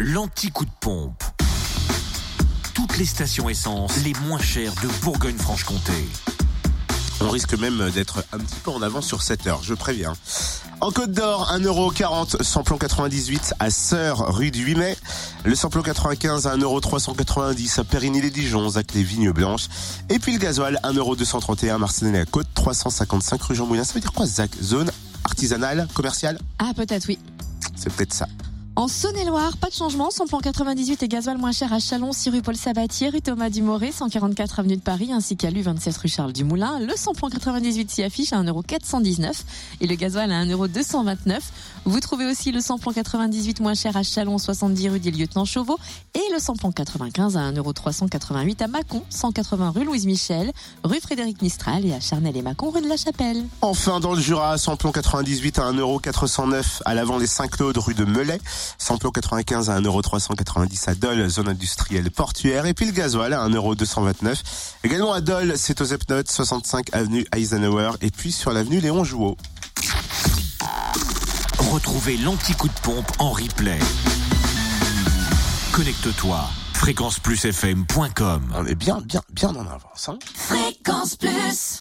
l'anti-coup de pompe. Toutes les stations essence les moins chères de Bourgogne-Franche-Comté. On risque même d'être un petit peu en avance sur 7 heures, je préviens. En Côte d'Or, 1,40€ samplon 98 à Sœur, rue du 8 mai. Le samplon 95 à 1,390€ à Périgny-les-Dijons, Zac les Vignes Blanches. Et puis le gasoil, 1,231€ à Marseille la Côte, 355 rue Jean Moulin. Ça veut dire quoi Zac? Zone artisanale, commerciale? Ah, peut-être, oui. C'est peut-être ça. En Saône-et-Loire, pas de changement. Samplon 98 et gasoil moins cher à Chalon, 6 rue Paul Sabatier, rue Thomas Dumoré, 144 avenue de Paris, ainsi qu'à l'U27 rue Charles Dumoulin. Le samplon 98 s'y affiche à 1,419€ et le gasoil à 1,229€. Vous trouvez aussi le samplon 98 moins cher à Chalon, 70 rue des Lieutenants Chauveau et le samplon 95 à 1,388€ à Mâcon, 180 rue Louise Michel, rue Frédéric Mistral et à Charnel et Mâcon, rue de la Chapelle. Enfin, dans le Jura, samplon 98 à 1,409€ à l'avant des Saint-Claude, rue de Melay. Samplon 95 à 1,390€ à Dole, zone industrielle portuaire. Et puis le gasoil à 1,229€. Également à Dole, c'est aux Epnotes, 65 avenue Eisenhower. Et puis sur l'avenue Léon Jouot. Retrouvez l'anti-coup de pompe en replay. Connecte-toi. fréquenceplusfm.com On est bien, bien, bien en avance. Hein Fréquence Plus